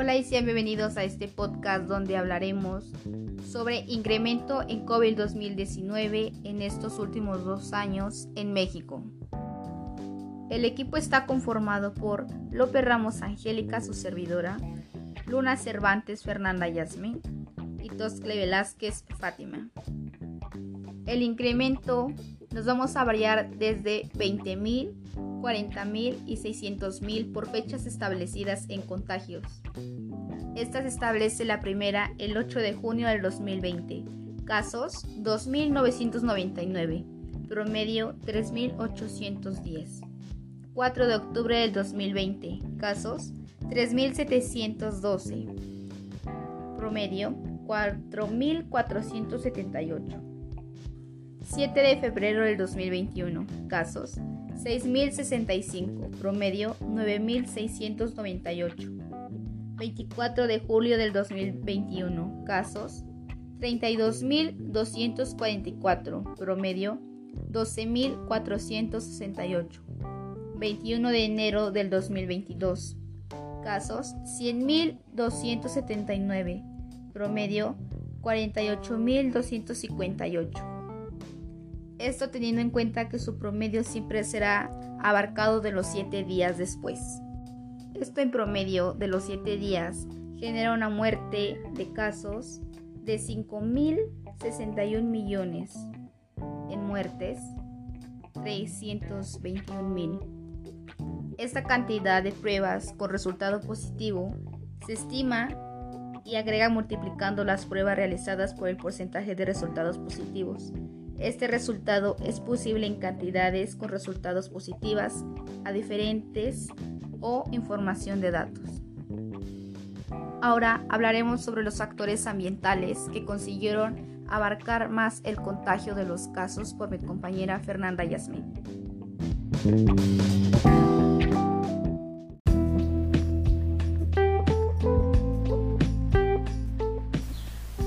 Hola y sean bienvenidos a este podcast donde hablaremos sobre incremento en COVID 2019 en estos últimos dos años en México. El equipo está conformado por López Ramos Angélica, su servidora, Luna Cervantes Fernanda Yasmin y Toscle Velázquez Fátima. El incremento nos vamos a variar desde 20.000, 40.000 y 600.000 por fechas establecidas en contagios. Esta se establece la primera el 8 de junio del 2020. Casos 2.999. Promedio 3.810. 4 de octubre del 2020. Casos 3.712. Promedio 4.478. 7 de febrero del 2021. Casos 6.065. Promedio 9.698. 24 de julio del 2021. Casos 32.244. Promedio 12.468. 21 de enero del 2022. Casos 100.279. Promedio 48.258. Esto teniendo en cuenta que su promedio siempre será abarcado de los 7 días después. Esto en promedio de los 7 días genera una muerte de casos de 5.061 millones en muertes, 321.000. Esta cantidad de pruebas con resultado positivo se estima y agrega multiplicando las pruebas realizadas por el porcentaje de resultados positivos este resultado es posible en cantidades con resultados positivas a diferentes o información de datos. Ahora hablaremos sobre los factores ambientales que consiguieron abarcar más el contagio de los casos por mi compañera Fernanda Yasmin.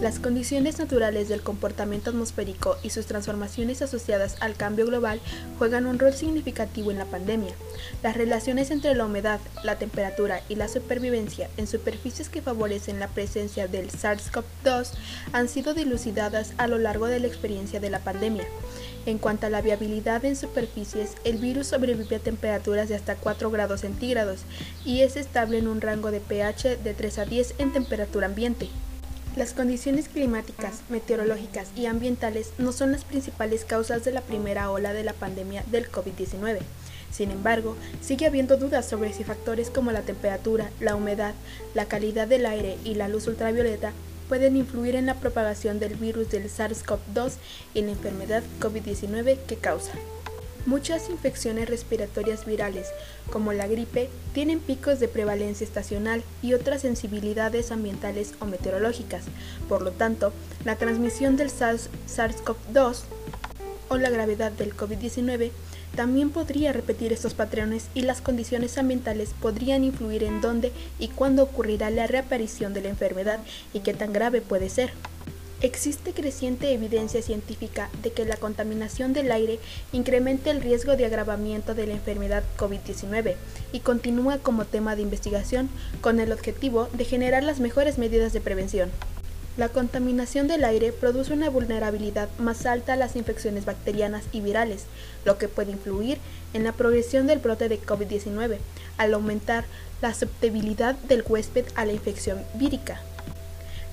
Las condiciones naturales del comportamiento atmosférico y sus transformaciones asociadas al cambio global juegan un rol significativo en la pandemia. Las relaciones entre la humedad, la temperatura y la supervivencia en superficies que favorecen la presencia del SARS-CoV-2 han sido dilucidadas a lo largo de la experiencia de la pandemia. En cuanto a la viabilidad en superficies, el virus sobrevive a temperaturas de hasta 4 grados centígrados y es estable en un rango de pH de 3 a 10 en temperatura ambiente. Las condiciones climáticas, meteorológicas y ambientales no son las principales causas de la primera ola de la pandemia del COVID-19. Sin embargo, sigue habiendo dudas sobre si factores como la temperatura, la humedad, la calidad del aire y la luz ultravioleta pueden influir en la propagación del virus del SARS-CoV-2 y la enfermedad COVID-19 que causa. Muchas infecciones respiratorias virales, como la gripe, tienen picos de prevalencia estacional y otras sensibilidades ambientales o meteorológicas. Por lo tanto, la transmisión del SARS-CoV-2 o la gravedad del COVID-19 también podría repetir estos patrones y las condiciones ambientales podrían influir en dónde y cuándo ocurrirá la reaparición de la enfermedad y qué tan grave puede ser. Existe creciente evidencia científica de que la contaminación del aire incrementa el riesgo de agravamiento de la enfermedad COVID-19 y continúa como tema de investigación con el objetivo de generar las mejores medidas de prevención. La contaminación del aire produce una vulnerabilidad más alta a las infecciones bacterianas y virales, lo que puede influir en la progresión del brote de COVID-19, al aumentar la susceptibilidad del huésped a la infección vírica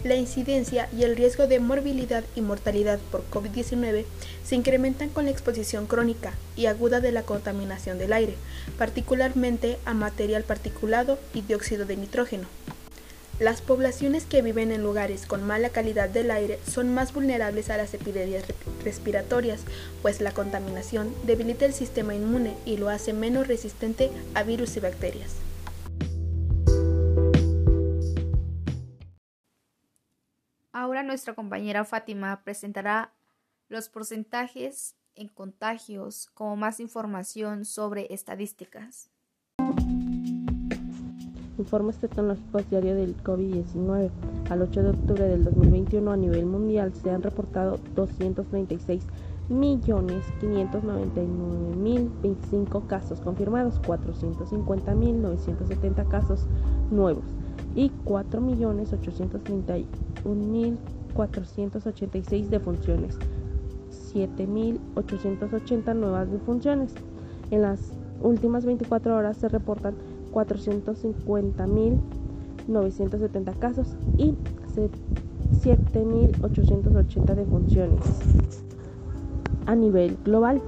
la incidencia y el riesgo de morbilidad y mortalidad por COVID-19 se incrementan con la exposición crónica y aguda de la contaminación del aire, particularmente a material particulado y dióxido de nitrógeno. Las poblaciones que viven en lugares con mala calidad del aire son más vulnerables a las epidemias respiratorias, pues la contaminación debilita el sistema inmune y lo hace menos resistente a virus y bacterias. Nuestra compañera Fátima presentará los porcentajes en contagios como más información sobre estadísticas. Informes tecnológicos diario del COVID-19. Al 8 de octubre del 2021 a nivel mundial se han reportado 236 millones 599 mil 25 casos confirmados, 450 mil 970 casos nuevos y 4.831.486 defunciones, 7.880 nuevas defunciones. En las últimas 24 horas se reportan 450.970 casos y 7.880 defunciones. A nivel global,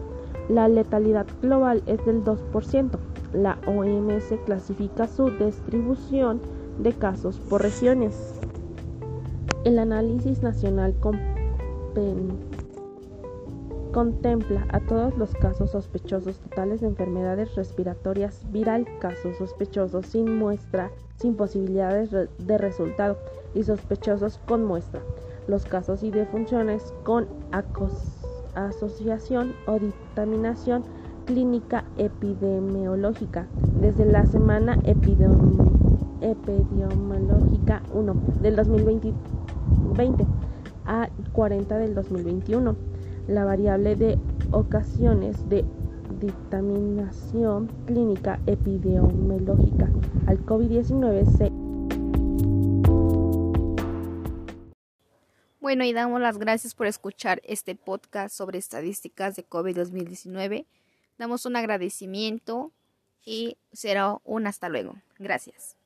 la letalidad global es del 2%. La OMS clasifica su distribución de casos por regiones. El análisis nacional contempla a todos los casos sospechosos totales de enfermedades respiratorias viral, casos sospechosos sin muestra, sin posibilidades de resultado y sospechosos con muestra, los casos y defunciones con asociación o dictaminación clínica epidemiológica desde la semana epidemiológica 1 del 2020 a 40 del 2021. La variable de ocasiones de dictaminación clínica epidemiológica al COVID-19 se Bueno, y damos las gracias por escuchar este podcast sobre estadísticas de COVID 2019. Damos un agradecimiento y será un hasta luego. Gracias.